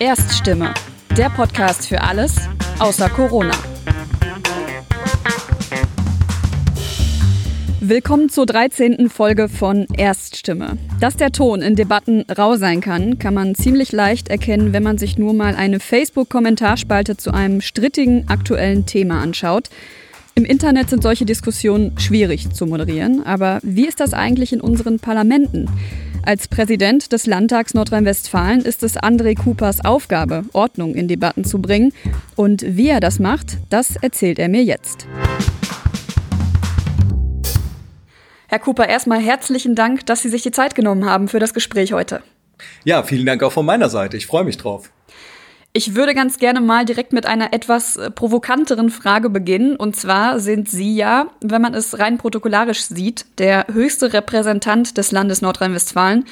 Erststimme, der Podcast für alles außer Corona. Willkommen zur 13. Folge von Erststimme. Dass der Ton in Debatten rau sein kann, kann man ziemlich leicht erkennen, wenn man sich nur mal eine Facebook-Kommentarspalte zu einem strittigen aktuellen Thema anschaut. Im Internet sind solche Diskussionen schwierig zu moderieren, aber wie ist das eigentlich in unseren Parlamenten? Als Präsident des Landtags Nordrhein-Westfalen ist es André Coopers Aufgabe, Ordnung in Debatten zu bringen. Und wie er das macht, das erzählt er mir jetzt. Herr Cooper, erstmal herzlichen Dank, dass Sie sich die Zeit genommen haben für das Gespräch heute. Ja, vielen Dank auch von meiner Seite. Ich freue mich drauf. Ich würde ganz gerne mal direkt mit einer etwas äh, provokanteren Frage beginnen. Und zwar sind Sie ja, wenn man es rein protokollarisch sieht, der höchste Repräsentant des Landes Nordrhein-Westfalen.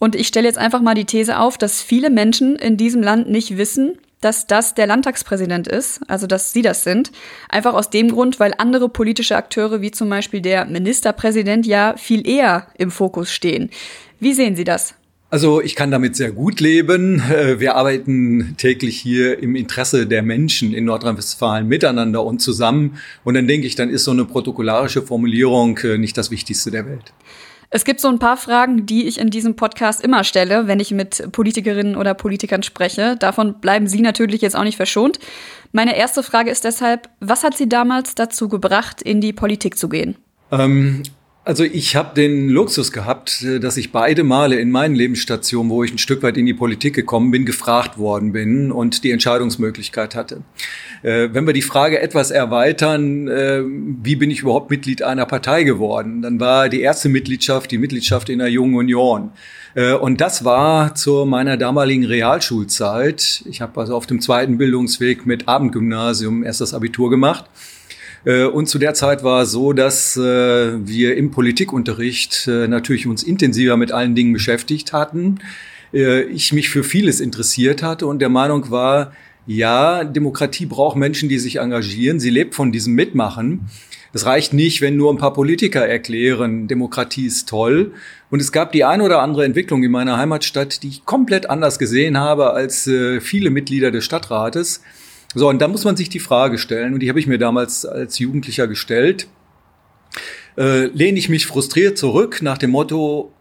Und ich stelle jetzt einfach mal die These auf, dass viele Menschen in diesem Land nicht wissen, dass das der Landtagspräsident ist, also dass Sie das sind. Einfach aus dem Grund, weil andere politische Akteure wie zum Beispiel der Ministerpräsident ja viel eher im Fokus stehen. Wie sehen Sie das? Also ich kann damit sehr gut leben. Äh, wir arbeiten täglich hier im Interesse der Menschen in Nordrhein-Westfalen miteinander und zusammen. Und dann denke ich, dann ist so eine protokollarische Formulierung äh, nicht das Wichtigste der Welt. Es gibt so ein paar Fragen, die ich in diesem Podcast immer stelle, wenn ich mit Politikerinnen oder Politikern spreche. Davon bleiben Sie natürlich jetzt auch nicht verschont. Meine erste Frage ist deshalb, was hat Sie damals dazu gebracht, in die Politik zu gehen? Ähm, also ich habe den Luxus gehabt, äh, dass ich beide Male in meinen Lebensstationen, wo ich ein Stück weit in die Politik gekommen bin, gefragt worden bin und die Entscheidungsmöglichkeit hatte. Äh, wenn wir die Frage etwas erweitern, äh, wie bin ich überhaupt Mitglied einer Partei geworden, dann war die erste Mitgliedschaft die Mitgliedschaft in der Jungen Union. Und das war zu meiner damaligen Realschulzeit. Ich habe also auf dem zweiten Bildungsweg mit Abendgymnasium erst das Abitur gemacht. Äh, und zu der Zeit war es so, dass äh, wir im Politikunterricht äh, natürlich uns intensiver mit allen Dingen beschäftigt hatten. Ich mich für vieles interessiert hatte und der Meinung war, ja, Demokratie braucht Menschen, die sich engagieren. Sie lebt von diesem Mitmachen. Es reicht nicht, wenn nur ein paar Politiker erklären, Demokratie ist toll. Und es gab die eine oder andere Entwicklung in meiner Heimatstadt, die ich komplett anders gesehen habe als viele Mitglieder des Stadtrates. So, und da muss man sich die Frage stellen, und die habe ich mir damals als Jugendlicher gestellt. Äh, lehne ich mich frustriert zurück nach dem Motto,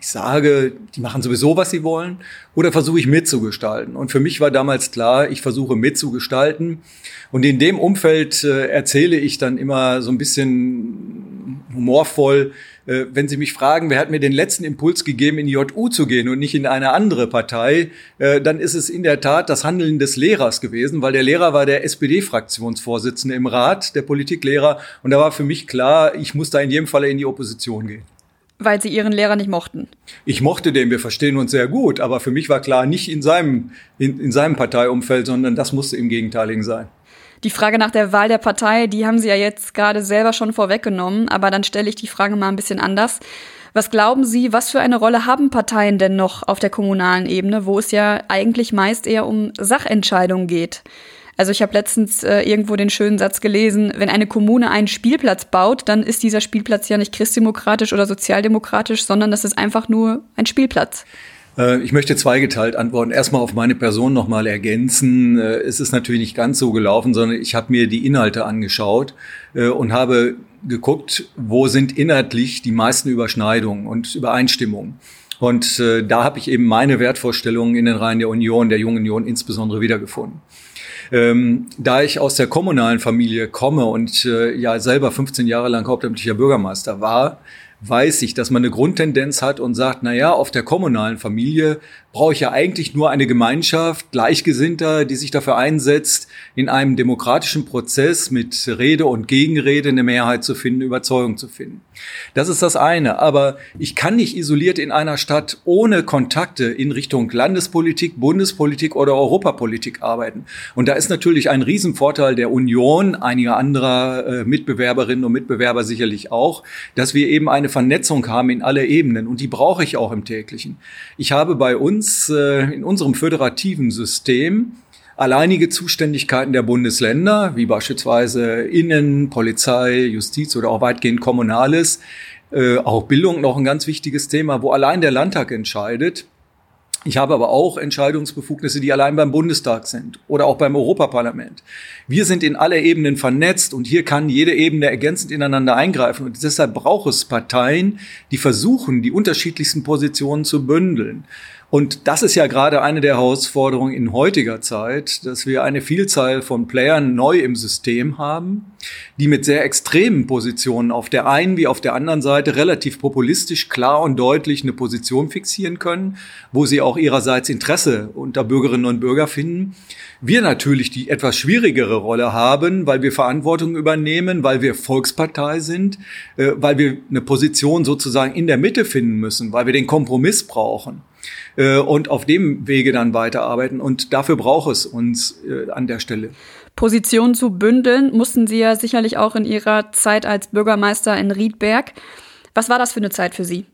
ich sage, die machen sowieso, was sie wollen, oder versuche ich mitzugestalten? Und für mich war damals klar, ich versuche mitzugestalten. Und in dem Umfeld äh, erzähle ich dann immer so ein bisschen humorvoll, äh, wenn Sie mich fragen, wer hat mir den letzten Impuls gegeben, in die JU zu gehen und nicht in eine andere Partei, äh, dann ist es in der Tat das Handeln des Lehrers gewesen, weil der Lehrer war der SPD-Fraktionsvorsitzende im Rat, der Politiklehrer. Und da war für mich klar, ich muss da in jedem Falle in die Opposition gehen. Weil Sie Ihren Lehrer nicht mochten? Ich mochte den, wir verstehen uns sehr gut, aber für mich war klar, nicht in seinem, in, in seinem Parteiumfeld, sondern das musste im Gegenteiligen sein. Die Frage nach der Wahl der Partei, die haben Sie ja jetzt gerade selber schon vorweggenommen, aber dann stelle ich die Frage mal ein bisschen anders. Was glauben Sie, was für eine Rolle haben Parteien denn noch auf der kommunalen Ebene, wo es ja eigentlich meist eher um Sachentscheidungen geht? Also ich habe letztens äh, irgendwo den schönen Satz gelesen, wenn eine Kommune einen Spielplatz baut, dann ist dieser Spielplatz ja nicht christdemokratisch oder sozialdemokratisch, sondern das ist einfach nur ein Spielplatz. Äh, ich möchte zweigeteilt antworten. Erstmal auf meine Person nochmal ergänzen. Äh, es ist natürlich nicht ganz so gelaufen, sondern ich habe mir die Inhalte angeschaut äh, und habe geguckt, wo sind inhaltlich die meisten Überschneidungen und Übereinstimmungen. Und da habe ich eben meine Wertvorstellungen in den Reihen der Union, der Jungen Union insbesondere wiedergefunden. Ähm, da ich aus der kommunalen Familie komme und äh, ja selber 15 Jahre lang hauptamtlicher Bürgermeister war, weiß ich, dass man eine Grundtendenz hat und sagt, na ja, auf der kommunalen Familie brauche ich ja eigentlich nur eine Gemeinschaft Gleichgesinnter, die sich dafür einsetzt, in einem demokratischen Prozess mit Rede und Gegenrede eine Mehrheit zu finden, Überzeugung zu finden. Das ist das eine. Aber ich kann nicht isoliert in einer Stadt ohne Kontakte in Richtung Landespolitik, Bundespolitik oder Europapolitik arbeiten. Und da ist natürlich ein Riesenvorteil der Union, einiger anderer äh, Mitbewerberinnen und Mitbewerber sicherlich auch, dass wir eben eine Vernetzung haben in alle Ebenen. Und die brauche ich auch im täglichen. Ich habe bei uns uns äh, in unserem föderativen System alleinige Zuständigkeiten der Bundesländer, wie beispielsweise Innen, Polizei, Justiz oder auch weitgehend Kommunales, äh, auch Bildung noch ein ganz wichtiges Thema, wo allein der Landtag entscheidet, Ich habe aber auch Entscheidungsbefugnisse, die allein beim Bundestag sind oder auch beim Europaparlament. Wir sind in alle Ebenen vernetzt und hier kann jede Ebene ergänzend ineinander eingreifen. Und deshalb braucht es Parteien, die versuchen, die unterschiedlichsten Positionen zu bündeln. Und das ist ja gerade eine der Herausforderungen in heutiger Zeit, dass wir eine Vielzahl von Playern neu im System haben, die mit sehr extremen Positionen auf der einen wie auf der anderen Seite relativ populistisch klar und deutlich eine Position fixieren können, wo sie auch ihrerseits Interesse unter Bürgerinnen und Bürger finden. Wir natürlich die etwas schwierigere Rolle haben, weil wir Verantwortung übernehmen, weil wir Volkspartei sind, äh, weil wir eine Position sozusagen in der Mitte finden müssen, weil wir den Kompromiss brauchen äh, und auf dem Wege dann weiterarbeiten. Und dafür braucht es uns äh, an der Stelle. Positionen zu bündeln mussten Sie ja sicherlich auch in Ihrer Zeit als Bürgermeister in Riedberg. Was war das für eine Zeit für Sie?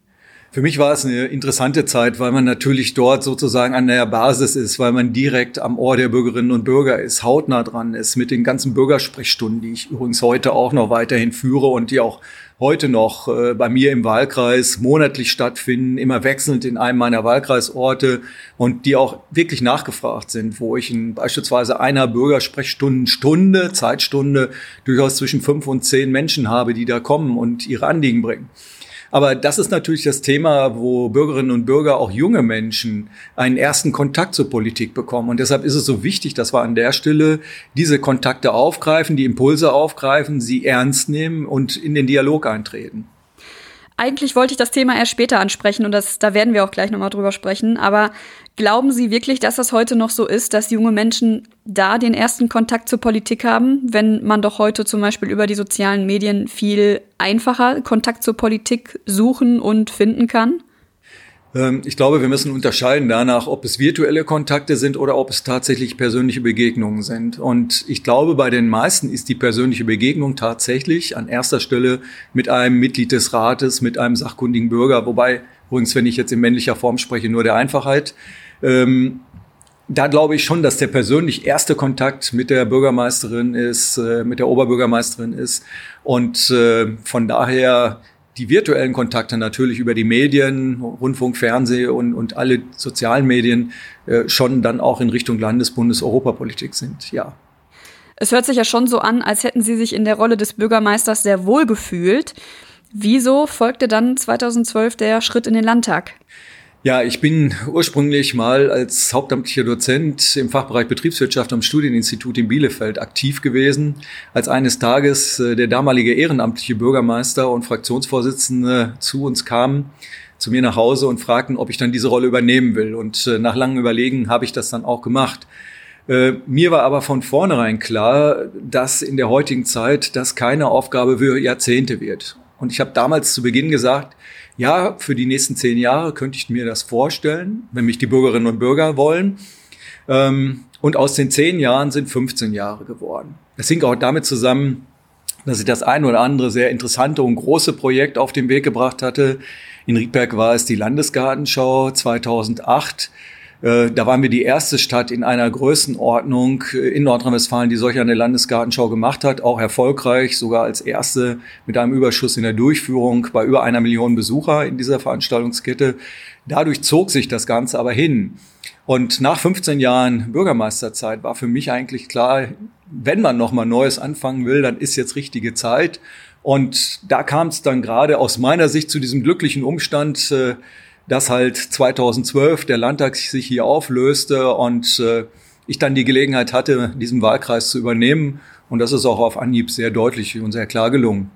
Für mich war es eine interessante Zeit, weil man natürlich dort sozusagen an der Basis ist, weil man direkt am Ohr der Bürgerinnen und Bürger ist, hautnah dran ist, mit den ganzen Bürgersprechstunden, die ich übrigens heute auch noch weiterhin führe und die auch heute noch äh, bei mir im Wahlkreis monatlich stattfinden, immer wechselnd in einem meiner Wahlkreisorte und die auch wirklich nachgefragt sind, wo ich in beispielsweise einer Bürgersprechstunden Stunde, Zeitstunde durchaus zwischen fünf und zehn Menschen habe, die da kommen und ihre Anliegen bringen. Aber das ist natürlich das Thema, wo Bürgerinnen und Bürger, auch junge Menschen, einen ersten Kontakt zur Politik bekommen. Und deshalb ist es so wichtig, dass wir an der Stelle diese Kontakte aufgreifen, die Impulse aufgreifen, sie ernst nehmen und in den Dialog eintreten. Eigentlich wollte ich das Thema erst später ansprechen und das, da werden wir auch gleich nochmal drüber sprechen. Aber glauben Sie wirklich, dass das heute noch so ist, dass junge Menschen da den ersten Kontakt zur Politik haben, wenn man doch heute zum Beispiel über die sozialen Medien viel einfacher Kontakt zur Politik suchen und finden kann? Ähm, ich glaube, wir müssen unterscheiden danach, ob es virtuelle Kontakte sind oder ob es tatsächlich persönliche Begegnungen sind. Und ich glaube, bei den meisten ist die persönliche Begegnung tatsächlich an erster Stelle mit einem Mitglied des Rates, mit einem sachkundigen Bürger, wobei übrigens, wenn ich jetzt in männlicher Form spreche, nur der Einfachheit. Ähm, da glaube ich schon, dass der persönlich erste Kontakt mit der Bürgermeisterin ist, äh, mit der Oberbürgermeisterin ist. Und äh, von daher die virtuellen Kontakte natürlich über die Medien, Rundfunk, Fernsehen und, und alle sozialen Medien äh, schon dann auch in Richtung Landes-, Bundes-, Europapolitik sind, ja. Es hört sich ja schon so an, als hätten Sie sich in der Rolle des Bürgermeisters sehr wohl gefühlt. Wieso folgte dann 2012 der Schritt in den Landtag? Ja, ich bin ursprünglich mal als hauptamtlicher Dozent im Fachbereich Betriebswirtschaft am Studieninstitut in Bielefeld aktiv gewesen, als eines Tages äh, der damalige ehrenamtliche Bürgermeister und Fraktionsvorsitzende zu uns kam, zu mir nach Hause und fragten, ob ich dann diese Rolle übernehmen will. Und äh, nach langem Überlegen habe ich das dann auch gemacht. Äh, mir war aber von vornherein klar, dass in der heutigen Zeit das keine Aufgabe für Jahrzehnte wird. Und ich habe damals zu Beginn gesagt, ja, für die nächsten zehn Jahre könnte ich mir das vorstellen, wenn mich die Bürgerinnen und Bürger wollen. Ähm, und aus den zehn Jahren sind 15 Jahre geworden. Das hing auch damit zusammen, dass ich das ein oder andere sehr interessante und große Projekt auf den Weg gebracht hatte. In Riedberg war es die Landesgartenschau 2008. Äh, da waren wir die erste Stadt in einer Größenordnung äh, in Nordrhein-Westfalen, die solch eine Landesgartenschau gemacht hat, auch erfolgreich, sogar als erste mit einem Überschuss in der Durchführung bei über einer Million Besucher in dieser Veranstaltungskette. Dadurch zog sich das Ganze aber hin. Und nach 15 Jahren Bürgermeisterzeit war für mich eigentlich klar, wenn man nochmal Neues anfangen will, dann ist jetzt richtige Zeit. Und da kam es dann gerade aus meiner Sicht zu diesem glücklichen Umstand, äh, dass halt 2012 der Landtag sich hier auflöste und äh, ich dann die Gelegenheit hatte, diesen Wahlkreis zu übernehmen. Und das ist auch auf Anhieb sehr deutlich und sehr klar gelungen.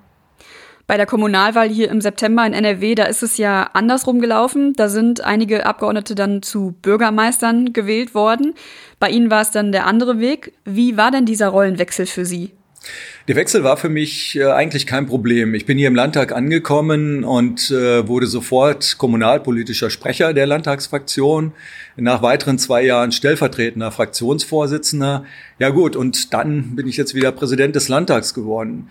Bei der Kommunalwahl hier im September in NRW, da ist es ja andersrum gelaufen. Da sind einige Abgeordnete dann zu Bürgermeistern gewählt worden. Bei Ihnen war es dann der andere Weg. Wie war denn dieser Rollenwechsel für Sie? Der Wechsel war für mich äh, eigentlich kein Problem. Ich bin hier im Landtag angekommen und äh, wurde sofort kommunalpolitischer Sprecher der Landtagsfraktion. Nach weiteren zwei Jahren stellvertretender Fraktionsvorsitzender. Ja gut, und dann bin ich jetzt wieder Präsident des Landtags geworden.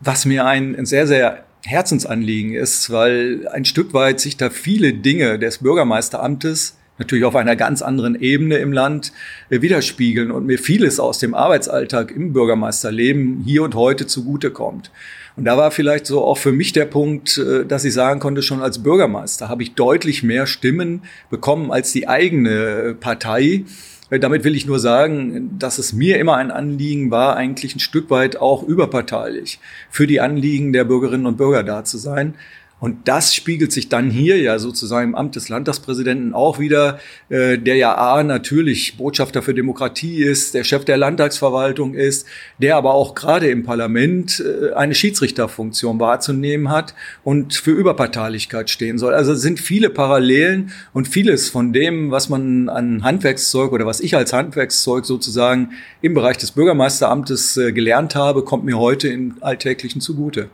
Was mir ein sehr, sehr Herzensanliegen ist, weil ein Stück weit sich da viele Dinge des Bürgermeisteramtes natürlich auf einer ganz anderen Ebene im Land äh, widerspiegeln und mir vieles aus dem Arbeitsalltag im Bürgermeisterleben hier und heute zugutekommt. Und da war vielleicht so auch für mich der Punkt, äh, dass ich sagen konnte, schon als Bürgermeister habe ich deutlich mehr Stimmen bekommen als die eigene Partei. Äh, damit will ich nur sagen, dass es mir immer ein Anliegen war, eigentlich ein Stück weit auch überparteilich für die Anliegen der Bürgerinnen und Bürger da zu sein. Und das spiegelt sich dann hier ja sozusagen im Amt des Landtagspräsidenten auch wieder, äh, der ja A natürlich Botschafter für Demokratie ist, der Chef der Landtagsverwaltung ist, der aber auch gerade im Parlament äh, eine Schiedsrichterfunktion wahrzunehmen hat und für Überparteilichkeit stehen soll. Also es sind viele Parallelen und vieles von dem, was man an Handwerkszeug oder was ich als Handwerkszeug sozusagen im Bereich des Bürgermeisteramtes äh, gelernt habe, kommt mir heute im Alltäglichen zugute.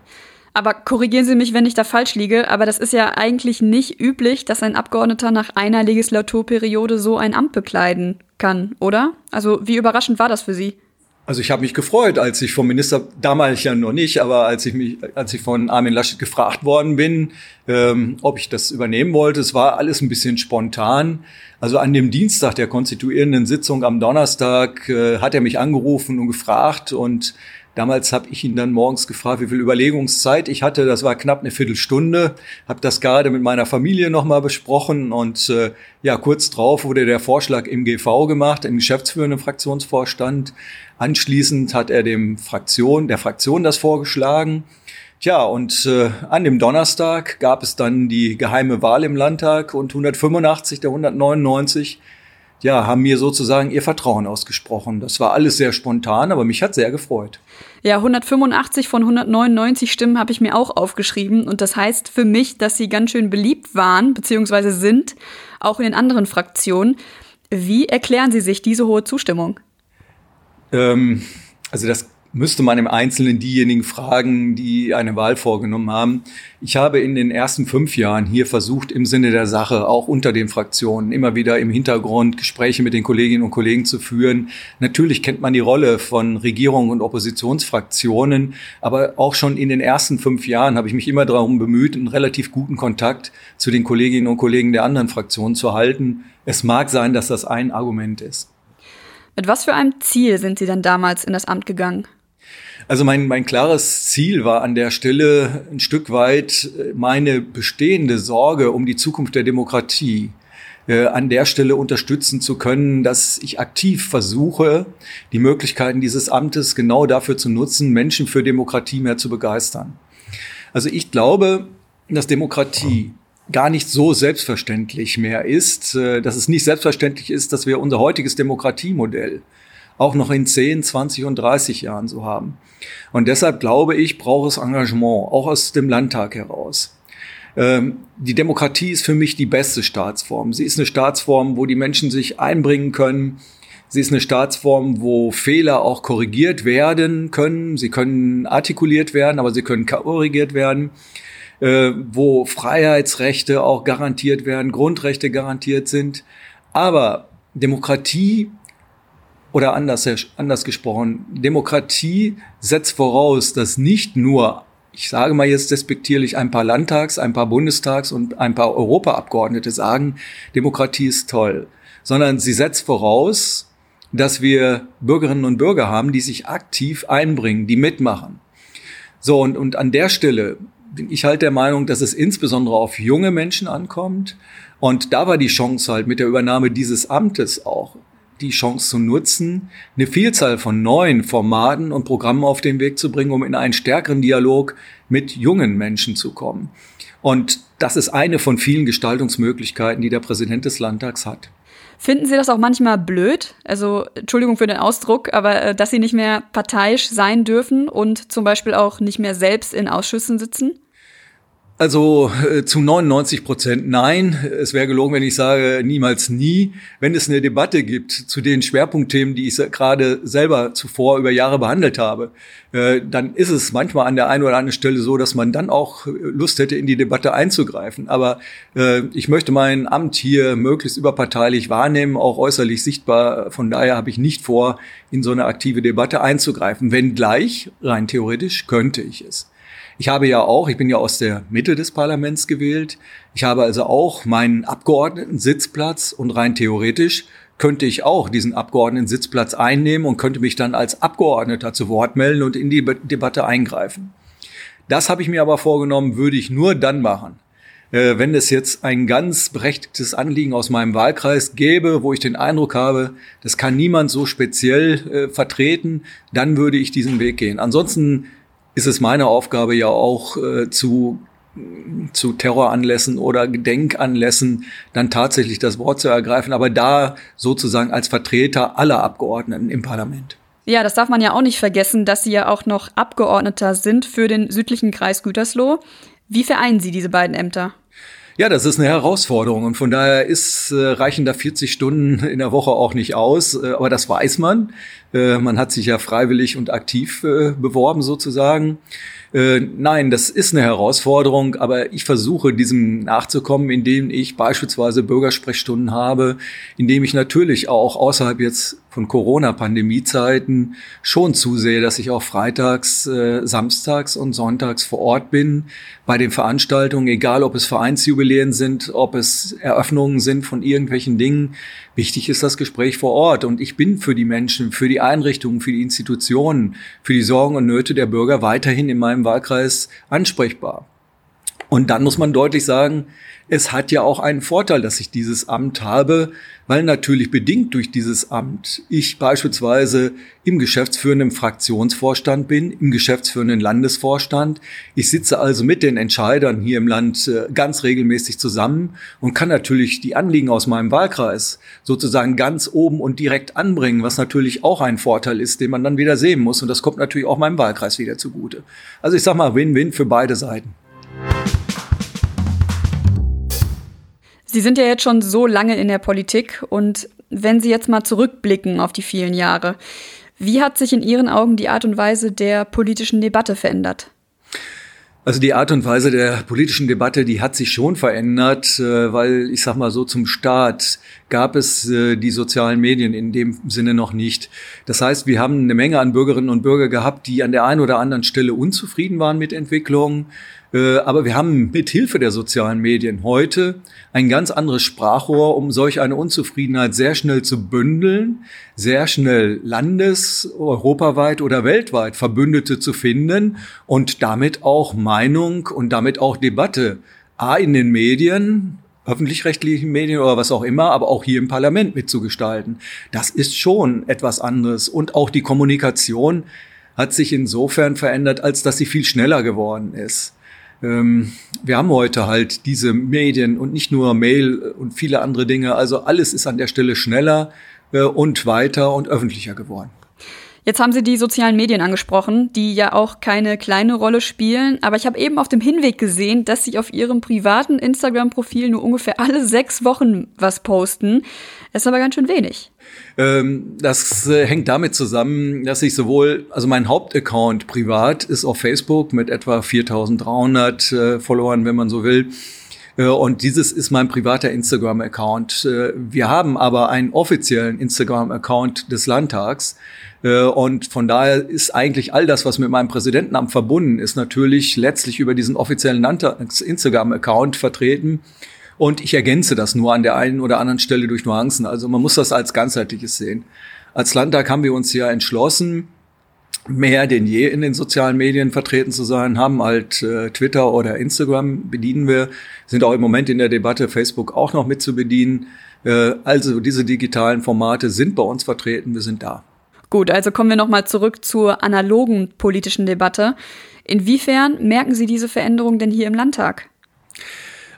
Aber korrigieren Sie mich, wenn ich da falsch liege, aber das ist ja eigentlich nicht üblich, dass ein Abgeordneter nach einer Legislaturperiode so ein Amt bekleiden kann, oder? Also wie überraschend war das für Sie? Also ich habe mich gefreut, als ich vom Minister, damals ja noch nicht, aber als ich mich, als ich von Armin Laschet gefragt worden bin, ähm, ob ich das übernehmen wollte. Es war alles ein bisschen spontan. Also an dem Dienstag der konstituierenden Sitzung am Donnerstag äh, hat er mich angerufen und gefragt und Damals habe ich ihn dann morgens gefragt, wie viel Überlegungszeit ich hatte. Das war knapp eine Viertelstunde. Habe das gerade mit meiner Familie nochmal besprochen und äh, ja, kurz drauf wurde der Vorschlag im GV gemacht, im geschäftsführenden Fraktionsvorstand. Anschließend hat er dem Fraktion, der Fraktion das vorgeschlagen. Tja, und äh, an dem Donnerstag gab es dann die geheime Wahl im Landtag und 185 der 199 ja, haben mir sozusagen ihr Vertrauen ausgesprochen. Das war alles sehr spontan, aber mich hat sehr gefreut. Ja, 185 von 199 Stimmen habe ich mir auch aufgeschrieben und das heißt für mich, dass sie ganz schön beliebt waren bzw. sind, auch in den anderen Fraktionen. Wie erklären Sie sich diese hohe Zustimmung? Ähm, also das müsste man im Einzelnen diejenigen fragen, die eine Wahl vorgenommen haben. Ich habe in den ersten fünf Jahren hier versucht, im Sinne der Sache, auch unter den Fraktionen, immer wieder im Hintergrund Gespräche mit den Kolleginnen und Kollegen zu führen. Natürlich kennt man die Rolle von Regierung und Oppositionsfraktionen, aber auch schon in den ersten fünf Jahren habe ich mich immer darum bemüht, einen relativ guten Kontakt zu den Kolleginnen und Kollegen der anderen Fraktionen zu halten. Es mag sein, dass das ein Argument ist. Mit was für einem Ziel sind Sie denn damals in das Amt gegangen? Also mein, mein klares Ziel war an der Stelle ein Stück weit äh, meine bestehende Sorge um die Zukunft der Demokratie äh, an der Stelle unterstützen zu können, dass ich aktiv versuche, die Möglichkeiten dieses Amtes genau dafür zu nutzen, Menschen für Demokratie mehr zu begeistern. Also ich glaube, dass Demokratie gar nicht so selbstverständlich mehr ist, äh, dass es nicht selbstverständlich ist, dass wir unser heutiges Demokratiemodell auch noch in 10, 20 und 30 Jahren so haben. Und deshalb glaube ich, braucht es Engagement, auch aus dem Landtag heraus. Ähm, die Demokratie ist für mich die beste Staatsform. Sie ist eine Staatsform, wo die Menschen sich einbringen können. Sie ist eine Staatsform, wo Fehler auch korrigiert werden können. Sie können artikuliert werden, aber sie können korrigiert werden. Äh, wo Freiheitsrechte auch garantiert werden, Grundrechte garantiert sind. Aber Demokratie oder anders, anders gesprochen, Demokratie setzt voraus, dass nicht nur, ich sage mal jetzt despektierlich, ein paar Landtags-, ein paar Bundestags- und ein paar Europaabgeordnete sagen, Demokratie ist toll, sondern sie setzt voraus, dass wir Bürgerinnen und Bürger haben, die sich aktiv einbringen, die mitmachen. So, und, und an der Stelle bin ich halt der Meinung, dass es insbesondere auf junge Menschen ankommt. Und da war die Chance halt mit der Übernahme dieses Amtes auch die Chance zu nutzen, eine Vielzahl von neuen Formaten und Programmen auf den Weg zu bringen, um in einen stärkeren Dialog mit jungen Menschen zu kommen. Und das ist eine von vielen Gestaltungsmöglichkeiten, die der Präsident des Landtags hat. Finden Sie das auch manchmal blöd? Also, Entschuldigung für den Ausdruck, aber äh, dass Sie nicht mehr parteiisch sein dürfen und zum Beispiel auch nicht mehr selbst in Ausschüssen sitzen? Also äh, zu 99 Prozent nein. Es wäre gelogen, wenn ich sage niemals nie. Wenn es eine Debatte gibt zu den Schwerpunktthemen, die ich gerade selber zuvor über Jahre behandelt habe, äh, dann ist es manchmal an der einen oder anderen Stelle so, dass man dann auch Lust hätte, in die Debatte einzugreifen. Aber äh, ich möchte mein Amt hier möglichst überparteilich wahrnehmen, auch äußerlich sichtbar. Von daher habe ich nicht vor, in so eine aktive Debatte einzugreifen. Wenngleich, rein theoretisch, könnte ich es. Ich habe ja auch, ich bin ja aus der Mitte des Parlaments gewählt. Ich habe also auch meinen Abgeordneten-Sitzplatz und rein theoretisch könnte ich auch diesen Abgeordneten-Sitzplatz einnehmen und könnte mich dann als Abgeordneter zu Wort melden und in die Debatte eingreifen. Das habe ich mir aber vorgenommen, würde ich nur dann machen, äh, wenn es jetzt ein ganz berechtigtes Anliegen aus meinem Wahlkreis gäbe, wo ich den Eindruck habe, das kann niemand so speziell äh, vertreten, dann würde ich diesen Weg gehen. Ansonsten ist es meine Aufgabe ja auch äh, zu zu Terroranlässen oder Gedenkanlässen dann tatsächlich das Wort zu ergreifen, aber da sozusagen als Vertreter aller Abgeordneten im Parlament. Ja, das darf man ja auch nicht vergessen, dass Sie ja auch noch Abgeordneter sind für den südlichen Kreis Gütersloh. Wie vereinen Sie diese beiden Ämter? Ja, das ist eine Herausforderung und von daher ist, äh, reichen da 40 Stunden in der Woche auch nicht aus, äh, aber das weiß man. Äh, man hat sich ja freiwillig und aktiv äh, beworben sozusagen. Äh, nein, das ist eine Herausforderung, aber ich versuche diesem nachzukommen, indem ich beispielsweise Bürgersprechstunden habe, indem ich natürlich auch außerhalb jetzt von Corona-Pandemie-Zeiten schon zusehe, dass ich auch freitags, äh, samstags und sonntags vor Ort bin bei den Veranstaltungen, egal ob es Vereinsjubiläen sind, ob es Eröffnungen sind von irgendwelchen Dingen. Wichtig ist das Gespräch vor Ort und ich bin für die Menschen, für die Einrichtungen, für die Institutionen, für die Sorgen und Nöte der Bürger weiterhin in meinem Wahlkreis ansprechbar. Und dann muss man deutlich sagen, es hat ja auch einen Vorteil, dass ich dieses Amt habe, weil natürlich bedingt durch dieses Amt ich beispielsweise im geschäftsführenden Fraktionsvorstand bin, im geschäftsführenden Landesvorstand. Ich sitze also mit den Entscheidern hier im Land äh, ganz regelmäßig zusammen und kann natürlich die Anliegen aus meinem Wahlkreis sozusagen ganz oben und direkt anbringen, was natürlich auch ein Vorteil ist, den man dann wieder sehen muss. Und das kommt natürlich auch meinem Wahlkreis wieder zugute. Also ich sag mal Win-Win für beide Seiten. Sie sind ja jetzt schon so lange in der Politik und wenn Sie jetzt mal zurückblicken auf die vielen Jahre, wie hat sich in Ihren Augen die Art und Weise der politischen Debatte verändert? Also die Art und Weise der politischen Debatte, die hat sich schon verändert, äh, weil ich sag mal so zum Start gab es äh, die sozialen Medien in dem Sinne noch nicht. Das heißt, wir haben eine Menge an Bürgerinnen und Bürger gehabt, die an der einen oder anderen Stelle unzufrieden waren mit Entwicklungen. Äh, aber wir haben mit Hilfe der sozialen Medien heute ein ganz anderes Sprachrohr, um solch eine Unzufriedenheit sehr schnell zu bündeln, sehr schnell landes-, europaweit oder weltweit Verbündete zu finden und damit auch Meinung und damit auch Debatte A in den Medien, öffentlich-rechtlichen Medien oder was auch immer, aber auch hier im Parlament mitzugestalten. Das ist schon etwas anderes. Und auch die Kommunikation hat sich insofern verändert, als dass sie viel schneller geworden ist. Ähm, wir haben heute halt diese Medien und nicht nur Mail und viele andere Dinge. Also alles ist an der Stelle schneller äh, und weiter und öffentlicher geworden. Jetzt haben Sie die sozialen Medien angesprochen, die ja auch keine kleine Rolle spielen. Aber ich habe eben auf dem Hinweg gesehen, dass Sie auf Ihrem privaten Instagram-Profil nur ungefähr alle sechs Wochen was posten. Das ist aber ganz schön wenig. Ähm, das äh, hängt damit zusammen, dass ich sowohl, also mein Hauptaccount privat ist auf Facebook mit etwa 4300 äh, Followern, wenn man so will. Äh, und dieses ist mein privater Instagram-Account. Äh, wir haben aber einen offiziellen Instagram-Account des Landtags. Äh, und von daher ist eigentlich all das, was mit meinem Präsidentenamt verbunden ist, natürlich letztlich über diesen offiziellen Instagram-Account vertreten. Und ich ergänze das nur an der einen oder anderen Stelle durch Nuancen. Also man muss das als ganzheitliches sehen. Als Landtag haben wir uns ja entschlossen, mehr denn je in den sozialen Medien vertreten zu sein, haben halt äh, Twitter oder Instagram bedienen wir, sind auch im Moment in der Debatte Facebook auch noch mit zu bedienen. Äh, also diese digitalen Formate sind bei uns vertreten, wir sind da. Gut, also kommen wir nochmal zurück zur analogen politischen Debatte. Inwiefern merken Sie diese Veränderung denn hier im Landtag?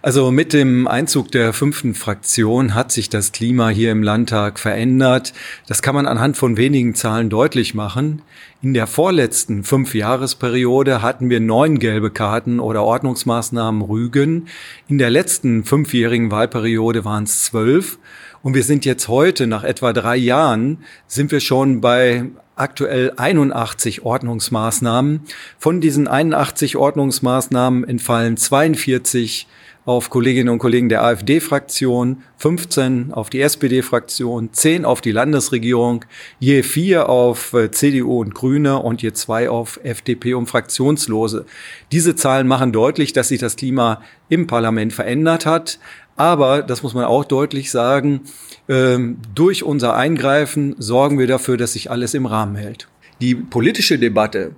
Also mit dem Einzug der fünften Fraktion hat sich das Klima hier im Landtag verändert. Das kann man anhand von wenigen Zahlen deutlich machen. In der vorletzten Fünfjahresperiode hatten wir neun gelbe Karten oder Ordnungsmaßnahmen Rügen. In der letzten fünfjährigen Wahlperiode waren es zwölf. Und wir sind jetzt heute, nach etwa drei Jahren, sind wir schon bei aktuell 81 Ordnungsmaßnahmen. Von diesen 81 Ordnungsmaßnahmen entfallen 42 auf Kolleginnen und Kollegen der AfD-Fraktion, 15 auf die SPD-Fraktion, 10 auf die Landesregierung, je 4 auf äh, CDU und Grüne und je 2 auf FDP und Fraktionslose. Diese Zahlen machen deutlich, dass sich das Klima im Parlament verändert hat. Aber, das muss man auch deutlich sagen, ähm, durch unser Eingreifen sorgen wir dafür, dass sich alles im Rahmen hält. Die politische Debatte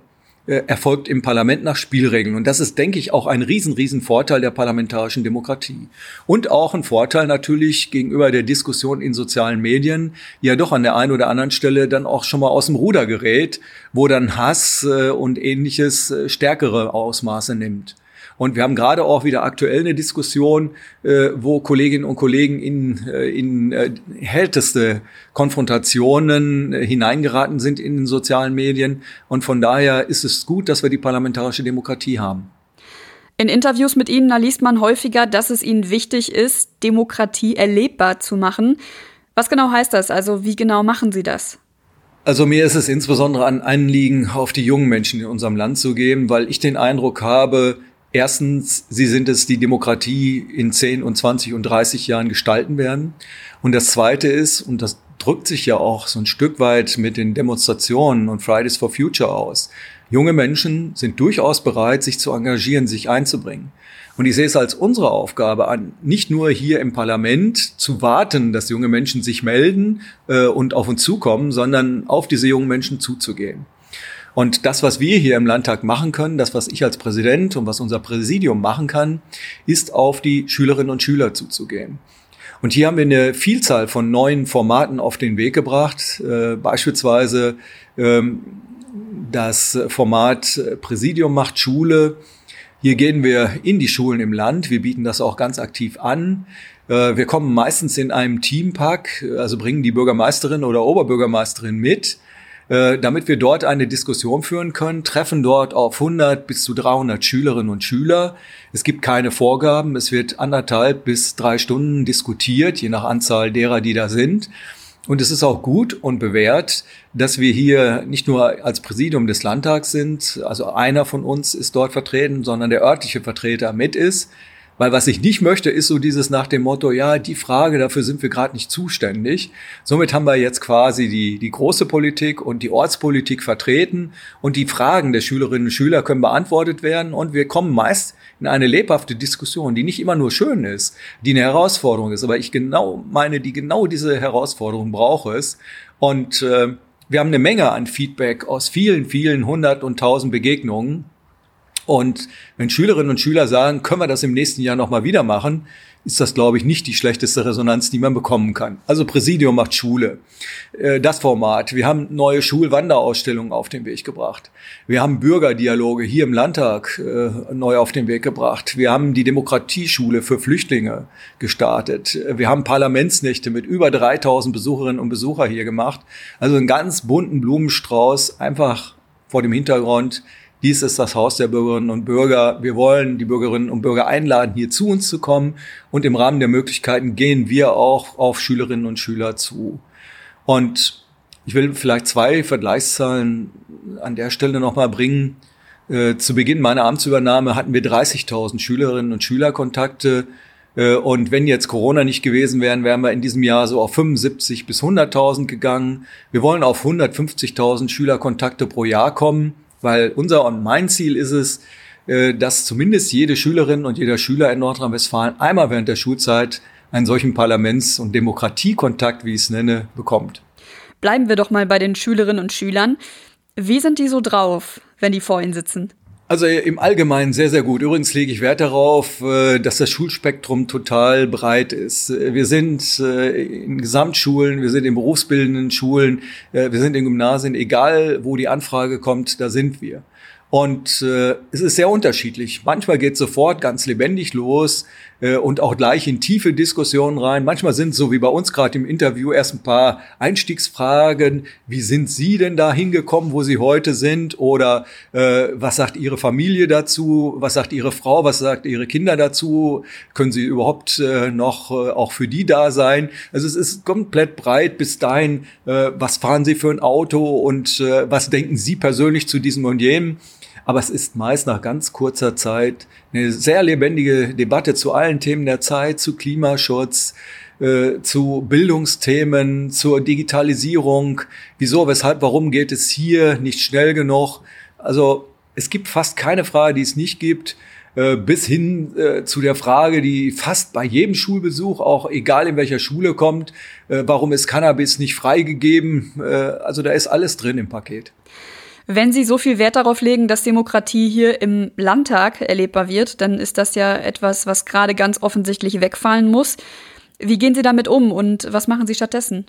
erfolgt im Parlament nach Spielregeln. Und das ist, denke ich, auch ein riesen, riesen Vorteil der parlamentarischen Demokratie. Und auch ein Vorteil natürlich gegenüber der Diskussion in sozialen Medien, die ja doch an der einen oder anderen Stelle dann auch schon mal aus dem Ruder gerät, wo dann Hass äh, und ähnliches äh, stärkere Ausmaße nimmt. Und wir haben gerade auch wieder aktuell eine Diskussion, äh, wo Kolleginnen und Kollegen in, äh, in äh, härteste Konfrontationen äh, hineingeraten sind in den sozialen Medien. Und von daher ist es gut, dass wir die parlamentarische Demokratie haben. In Interviews mit Ihnen, da liest man häufiger, dass es Ihnen wichtig ist, Demokratie erlebbar zu machen. Was genau heißt das? Also wie genau machen Sie das? Also mir ist es insbesondere ein Anliegen, auf die jungen Menschen in unserem Land zu gehen, weil ich den Eindruck habe, Erstens, sie sind es, die Demokratie in 10 und 20 und 30 Jahren gestalten werden. Und das Zweite ist, und das drückt sich ja auch so ein Stück weit mit den Demonstrationen und Fridays for Future aus, junge Menschen sind durchaus bereit, sich zu engagieren, sich einzubringen. Und ich sehe es als unsere Aufgabe an, nicht nur hier im Parlament zu warten, dass junge Menschen sich melden äh, und auf uns zukommen, sondern auf diese jungen Menschen zuzugehen. Und das, was wir hier im Landtag machen können, das, was ich als Präsident und was unser Präsidium machen kann, ist auf die Schülerinnen und Schüler zuzugehen. Und hier haben wir eine Vielzahl von neuen Formaten auf den Weg gebracht, äh, beispielsweise ähm, das Format Präsidium macht Schule. Hier gehen wir in die Schulen im Land. Wir bieten das auch ganz aktiv an. Äh, wir kommen meistens in einem Teampack, also bringen die Bürgermeisterin oder Oberbürgermeisterin mit äh, damit wir dort eine Diskussion führen können, treffen dort auf 100 bis zu 300 Schülerinnen und Schüler. Es gibt keine Vorgaben, es wird anderthalb bis drei Stunden diskutiert, je nach Anzahl derer, die da sind. Und es ist auch gut und bewährt, dass wir hier nicht nur als Präsidium des Landtags sind, also einer von uns ist dort vertreten, sondern der örtliche Vertreter mit ist. Weil was ich nicht möchte, ist so dieses nach dem Motto, ja, die Frage, dafür sind wir gerade nicht zuständig. Somit haben wir jetzt quasi die, die große Politik und die Ortspolitik vertreten und die Fragen der Schülerinnen und Schüler können beantwortet werden. Und wir kommen meist in eine lebhafte Diskussion, die nicht immer nur schön ist, die eine Herausforderung ist, aber ich genau meine, die genau diese Herausforderung brauche es. Und äh, wir haben eine Menge an Feedback aus vielen, vielen hundert und tausend Begegnungen und wenn Schülerinnen und Schüler sagen, können wir das im nächsten Jahr nochmal wieder machen, ist das, glaube ich, nicht die schlechteste Resonanz, die man bekommen kann. Also Präsidium macht Schule. Äh, das Format. Wir haben neue Schulwanderausstellungen auf den Weg gebracht. Wir haben Bürgerdialoge hier im Landtag äh, neu auf den Weg gebracht. Wir haben die Demokratieschule für Flüchtlinge gestartet. Wir haben Parlamentsnächte mit über 3000 Besucherinnen und Besucher hier gemacht. Also einen ganz bunten Blumenstrauß, einfach vor dem Hintergrund, dies ist das Haus der Bürgerinnen und Bürger. Wir wollen die Bürgerinnen und Bürger einladen, hier zu uns zu kommen. Und im Rahmen der Möglichkeiten gehen wir auch auf Schülerinnen und Schüler zu. Und ich will vielleicht zwei Vergleichszahlen an der Stelle nochmal bringen. Äh, zu Beginn meiner Amtsübernahme hatten wir 30.000 Schülerinnen und Schülerkontakte. Äh, und wenn jetzt Corona nicht gewesen wären, wären wir in diesem Jahr so auf 75 bis 100.000 gegangen. Wir wollen auf 150.000 Schülerkontakte pro Jahr kommen weil unser und mein Ziel ist es, äh, dass zumindest jede Schülerin und jeder Schüler in Nordrhein-Westfalen einmal während der Schulzeit einen solchen Parlaments- und Demokratiekontakt, wie ich es nenne, bekommt. Bleiben wir doch mal bei den Schülerinnen und Schülern. Wie sind die so drauf, wenn die vor Ihnen sitzen? Also im Allgemeinen sehr, sehr gut. Übrigens lege ich Wert darauf, äh, dass das Schulspektrum total breit ist. Wir sind äh, in Gesamtschulen, wir sind in berufsbildenden Schulen, äh, wir sind in Gymnasien, egal wo die Anfrage kommt, da sind wir. Und äh, es ist sehr unterschiedlich. Manchmal geht sofort ganz lebendig los äh, und auch gleich in tiefe Diskussionen rein. Manchmal sind so wie bei uns gerade im Interview erst ein paar Einstiegsfragen. Wie sind Sie denn da hingekommen, wo Sie heute sind? Oder äh, was sagt Ihre Familie dazu? Was sagt Ihre Frau? Was sagt Ihre Kinder dazu? Können Sie überhaupt äh, noch äh, auch für die da sein? Also es ist komplett breit bis dahin. Äh, was fahren Sie für ein Auto und äh, was denken Sie persönlich zu diesem und jenem? Aber es ist meist nach ganz kurzer Zeit eine sehr lebendige Debatte zu allen Themen der Zeit, zu Klimaschutz, äh, zu Bildungsthemen, zur Digitalisierung. Wieso, weshalb, warum geht es hier nicht schnell genug? Also es gibt fast keine Frage, die es nicht gibt äh, bis hin äh, zu der Frage, die fast bei jedem Schulbesuch, auch egal in welcher Schule kommt, äh, warum ist Cannabis nicht freigegeben? Äh, also da ist alles drin im Paket. Wenn Sie so viel Wert darauf legen, dass Demokratie hier im Landtag erlebbar wird, dann ist das ja etwas, was gerade ganz offensichtlich wegfallen muss. Wie gehen Sie damit um und was machen Sie stattdessen?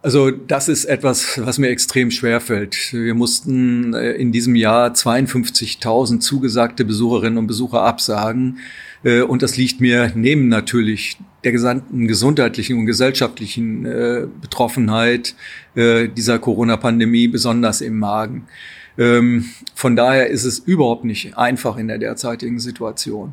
Also das ist etwas, was mir extrem schwer fällt. Wir mussten äh, in diesem Jahr 52.000 zugesagte Besucherinnen und Besucher absagen. Äh, und das liegt mir neben natürlich der gesamten gesundheitlichen und gesellschaftlichen äh, Betroffenheit dieser Corona-Pandemie besonders im Magen. Ähm, von daher ist es überhaupt nicht einfach in der derzeitigen Situation.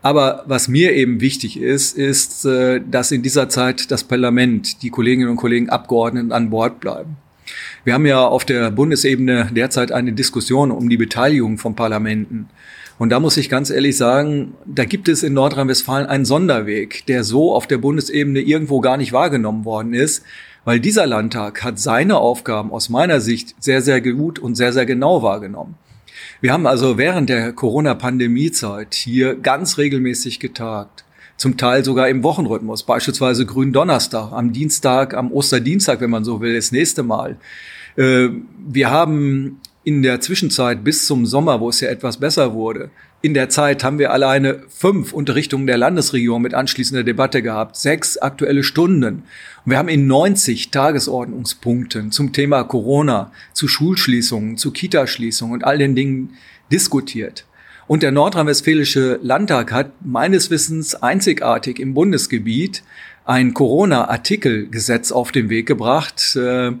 Aber was mir eben wichtig ist, ist, äh, dass in dieser Zeit das Parlament, die Kolleginnen und Kollegen Abgeordneten an Bord bleiben. Wir haben ja auf der Bundesebene derzeit eine Diskussion um die Beteiligung von Parlamenten. Und da muss ich ganz ehrlich sagen, da gibt es in Nordrhein-Westfalen einen Sonderweg, der so auf der Bundesebene irgendwo gar nicht wahrgenommen worden ist, weil dieser Landtag hat seine Aufgaben aus meiner Sicht sehr, sehr gut und sehr, sehr genau wahrgenommen. Wir haben also während der Corona-Pandemie-Zeit hier ganz regelmäßig getagt. Zum Teil sogar im Wochenrhythmus, beispielsweise Gründonnerstag, am Dienstag, am Osterdienstag, wenn man so will, das nächste Mal. Äh, wir haben in der Zwischenzeit bis zum Sommer, wo es ja etwas besser wurde, in der Zeit haben wir alleine fünf Unterrichtungen der Landesregierung mit anschließender Debatte gehabt, sechs aktuelle Stunden. Und wir haben in 90 Tagesordnungspunkten zum Thema Corona, zu Schulschließungen, zu Kitaschließungen und all den Dingen diskutiert. Und der nordrhein-westfälische Landtag hat meines Wissens einzigartig im Bundesgebiet ein Corona-Artikelgesetz auf den Weg gebracht äh,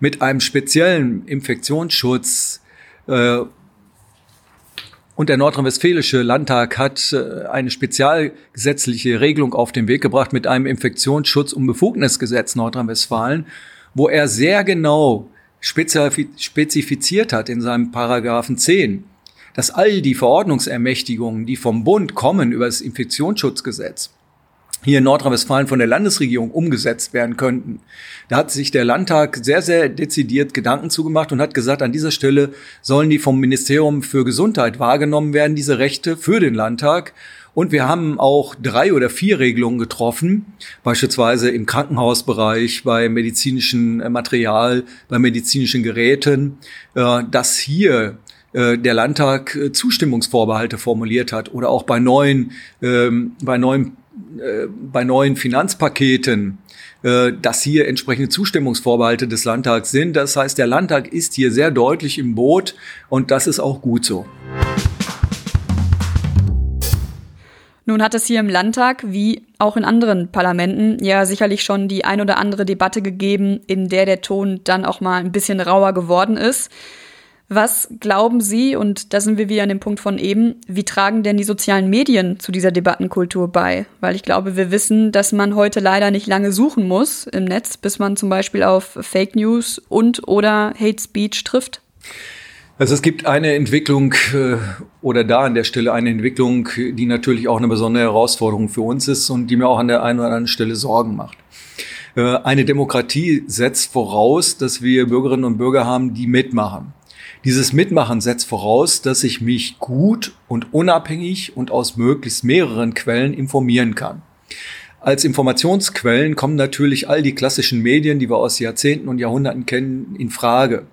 mit einem speziellen Infektionsschutz, äh, und der nordrhein-westfälische Landtag hat äh, eine spezialgesetzliche Regelung auf den Weg gebracht mit einem Infektionsschutz- und Befugnisgesetz Nordrhein-Westfalen, wo er sehr genau spezifiziert hat in seinem Paragraphen 10, dass all die Verordnungsermächtigungen, die vom Bund kommen über das Infektionsschutzgesetz, hier in Nordrhein-Westfalen von der Landesregierung umgesetzt werden könnten. Da hat sich der Landtag sehr, sehr dezidiert Gedanken zugemacht und hat gesagt, an dieser Stelle sollen die vom Ministerium für Gesundheit wahrgenommen werden, diese Rechte für den Landtag. Und wir haben auch drei oder vier Regelungen getroffen, beispielsweise im Krankenhausbereich, bei medizinischem Material, bei medizinischen Geräten, äh, dass hier äh, der Landtag äh, Zustimmungsvorbehalte formuliert hat oder auch bei neuen, ähm, bei neuen äh, bei neuen Finanzpaketen, äh, dass hier entsprechende Zustimmungsvorbehalte des Landtags sind. Das heißt, der Landtag ist hier sehr deutlich im Boot und das ist auch gut so. Nun hat es hier im Landtag, wie auch in anderen Parlamenten, ja sicherlich schon die ein oder andere Debatte gegeben, in der der Ton dann auch mal ein bisschen rauer geworden ist. Was glauben Sie, und da sind wir wieder an dem Punkt von eben, wie tragen denn die sozialen Medien zu dieser Debattenkultur bei? Weil ich glaube, wir wissen, dass man heute leider nicht lange suchen muss im Netz, bis man zum Beispiel auf Fake News und oder Hate Speech trifft. Also es gibt eine Entwicklung äh, oder da an der Stelle eine Entwicklung, die natürlich auch eine besondere Herausforderung für uns ist und die mir auch an der einen oder anderen Stelle Sorgen macht. Äh, eine Demokratie setzt voraus, dass wir Bürgerinnen und Bürger haben, die mitmachen. Dieses Mitmachen setzt voraus, dass ich mich gut und unabhängig und aus möglichst mehreren Quellen informieren kann. Als Informationsquellen kommen natürlich all die klassischen Medien, die wir aus Jahrzehnten und Jahrhunderten kennen, in Frage.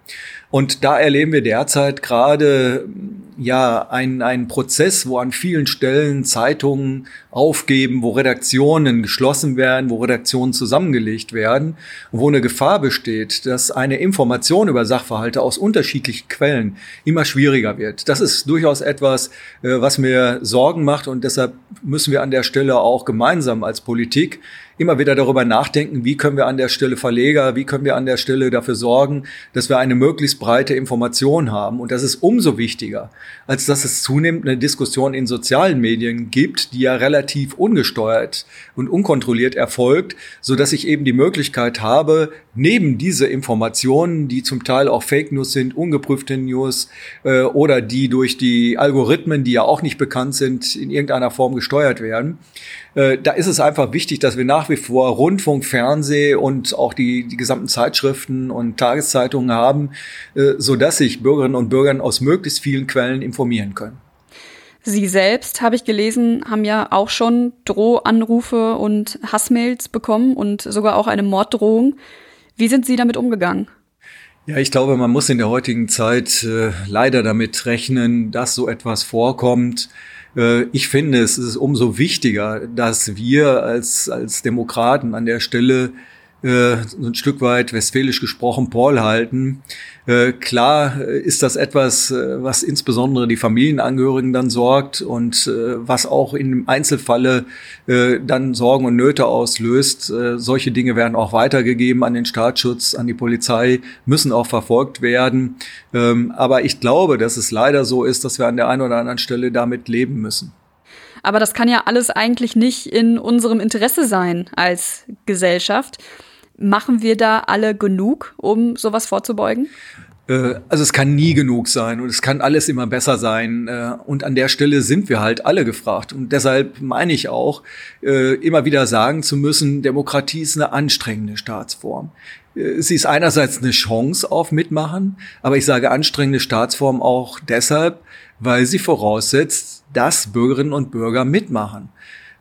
Und da erleben wir derzeit gerade ja ein, ein Prozess, wo an vielen Stellen Zeitungen aufgeben, wo Redaktionen geschlossen werden, wo Redaktionen zusammengelegt werden, wo eine Gefahr besteht, dass eine Information über Sachverhalte aus unterschiedlichen Quellen immer schwieriger wird. Das ist durchaus etwas, äh, was mir Sorgen macht und deshalb müssen wir an der Stelle auch gemeinsam als Politik immer wieder darüber nachdenken, wie können wir an der Stelle Verleger, wie können wir an der Stelle dafür sorgen, dass wir eine möglichst möglichst breite Information haben. Und das ist umso wichtiger, als dass es zunehmend eine Diskussion in sozialen Medien gibt, die ja relativ ungesteuert und unkontrolliert erfolgt, so dass ich eben die Möglichkeit habe, neben diese Informationen, die zum Teil auch Fake News sind, ungeprüfte News äh, oder die durch die Algorithmen, die ja auch nicht bekannt sind, in irgendeiner Form gesteuert werden, äh, da ist es einfach wichtig, dass wir nach wie vor Rundfunk, Fernseh und auch die, die gesamten Zeitschriften und Tageszeitungen haben, äh, so dass sich Bürgerinnen und Bürger aus möglichst vielen Quellen informieren können. Sie selbst, habe ich gelesen, haben ja auch schon Drohanrufe und Hassmails bekommen und sogar auch eine Morddrohung. Wie sind Sie damit umgegangen? Ja, ich glaube, man muss in der heutigen Zeit äh, leider damit rechnen, dass so etwas vorkommt. Äh, ich finde, es ist umso wichtiger, dass wir als, als Demokraten an der Stelle äh, so ein Stück weit westfälisch gesprochen Paul halten. Äh, klar ist das etwas, äh, was insbesondere die Familienangehörigen dann sorgt und äh, was auch im Einzelfalle äh, dann Sorgen und Nöte auslöst. Äh, solche Dinge werden auch weitergegeben an den Staatsschutz, an die Polizei, müssen auch verfolgt werden. Ähm, aber ich glaube, dass es leider so ist, dass wir an der einen oder anderen Stelle damit leben müssen. Aber das kann ja alles eigentlich nicht in unserem Interesse sein als Gesellschaft. Machen wir da alle genug, um sowas vorzubeugen? Äh, also es kann nie genug sein und es kann alles immer besser sein. Äh, und an der Stelle sind wir halt alle gefragt. Und deshalb meine ich auch, äh, immer wieder sagen zu müssen, Demokratie ist eine anstrengende Staatsform. Sie ist einerseits eine Chance auf Mitmachen, aber ich sage anstrengende Staatsform auch deshalb, weil sie voraussetzt, dass Bürgerinnen und Bürger mitmachen.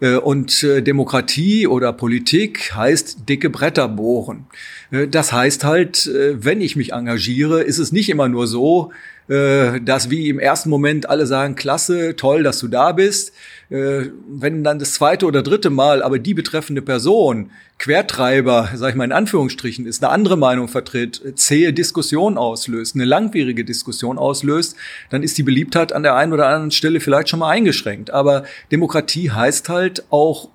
Äh, und äh, Demokratie oder Politik heißt dicke Bretter bohren. Äh, das heißt halt, wenn ich mich engagiere, ist es nicht immer nur so, dass wie im ersten Moment alle sagen, klasse, toll, dass du da bist. Wenn dann das zweite oder dritte Mal aber die betreffende Person Quertreiber, sag ich mal in Anführungsstrichen, ist, eine andere Meinung vertritt, zähe Diskussion auslöst, eine langwierige Diskussion auslöst, dann ist die Beliebtheit an der einen oder anderen Stelle vielleicht schon mal eingeschränkt. Aber Demokratie heißt halt auch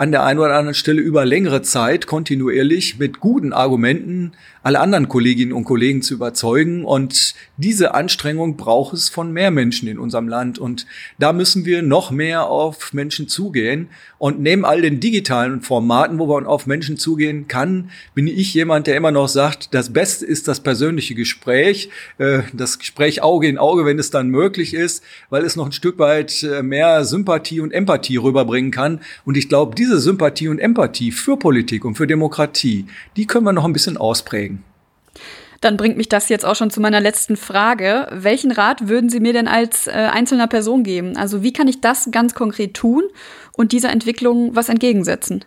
an der einen oder anderen Stelle über längere Zeit kontinuierlich mit guten Argumenten alle anderen Kolleginnen und Kollegen zu überzeugen. Und diese Anstrengung braucht es von mehr Menschen in unserem Land. Und da müssen wir noch mehr auf Menschen zugehen. Und neben all den digitalen Formaten, wo man auf Menschen zugehen kann, bin ich jemand, der immer noch sagt, das Beste ist das persönliche Gespräch, äh, das Gespräch Auge in Auge, wenn es dann möglich ist, weil es noch ein Stück weit äh, mehr Sympathie und Empathie rüberbringen kann. Und ich glaube, diese Sympathie und Empathie für Politik und für Demokratie, die können wir noch ein bisschen ausprägen. Dann bringt mich das jetzt auch schon zu meiner letzten Frage. Welchen Rat würden Sie mir denn als äh, einzelner Person geben? Also wie kann ich das ganz konkret tun und dieser Entwicklung was entgegensetzen?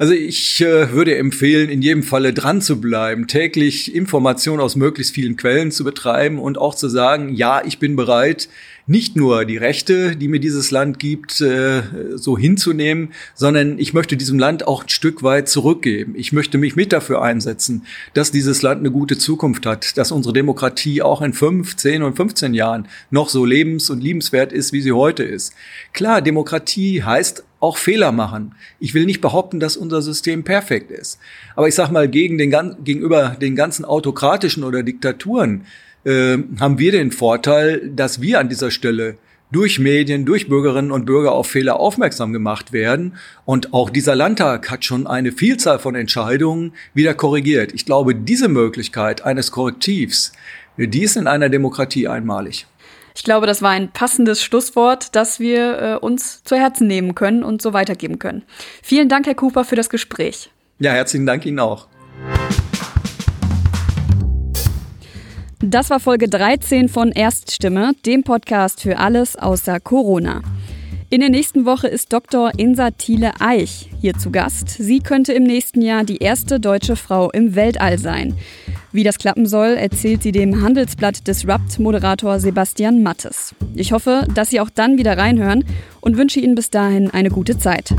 Also ich äh, würde empfehlen, in jedem Falle dran zu bleiben, täglich Informationen aus möglichst vielen Quellen zu betreiben und auch zu sagen, ja, ich bin bereit, nicht nur die Rechte, die mir dieses Land gibt, äh, so hinzunehmen, sondern ich möchte diesem Land auch ein Stück weit zurückgeben. Ich möchte mich mit dafür einsetzen, dass dieses Land eine gute Zukunft hat, dass unsere Demokratie auch in fünf, zehn und 15 Jahren noch so lebens- und liebenswert ist, wie sie heute ist. Klar, Demokratie heißt auch Fehler machen. Ich will nicht behaupten, dass unser System perfekt ist. Aber ich sage mal, gegen den, gegenüber den ganzen autokratischen oder Diktaturen äh, haben wir den Vorteil, dass wir an dieser Stelle durch Medien, durch Bürgerinnen und Bürger auf Fehler aufmerksam gemacht werden. Und auch dieser Landtag hat schon eine Vielzahl von Entscheidungen wieder korrigiert. Ich glaube, diese Möglichkeit eines Korrektivs, die ist in einer Demokratie einmalig. Ich glaube, das war ein passendes Schlusswort, das wir äh, uns zu Herzen nehmen können und so weitergeben können. Vielen Dank, Herr Cooper, für das Gespräch. Ja, herzlichen Dank Ihnen auch. Das war Folge 13 von Erststimme, dem Podcast für alles außer Corona. In der nächsten Woche ist Dr. Insa Thiele Eich hier zu Gast. Sie könnte im nächsten Jahr die erste deutsche Frau im Weltall sein. Wie das klappen soll, erzählt sie dem Handelsblatt Disrupt-Moderator Sebastian Mattes. Ich hoffe, dass Sie auch dann wieder reinhören und wünsche Ihnen bis dahin eine gute Zeit.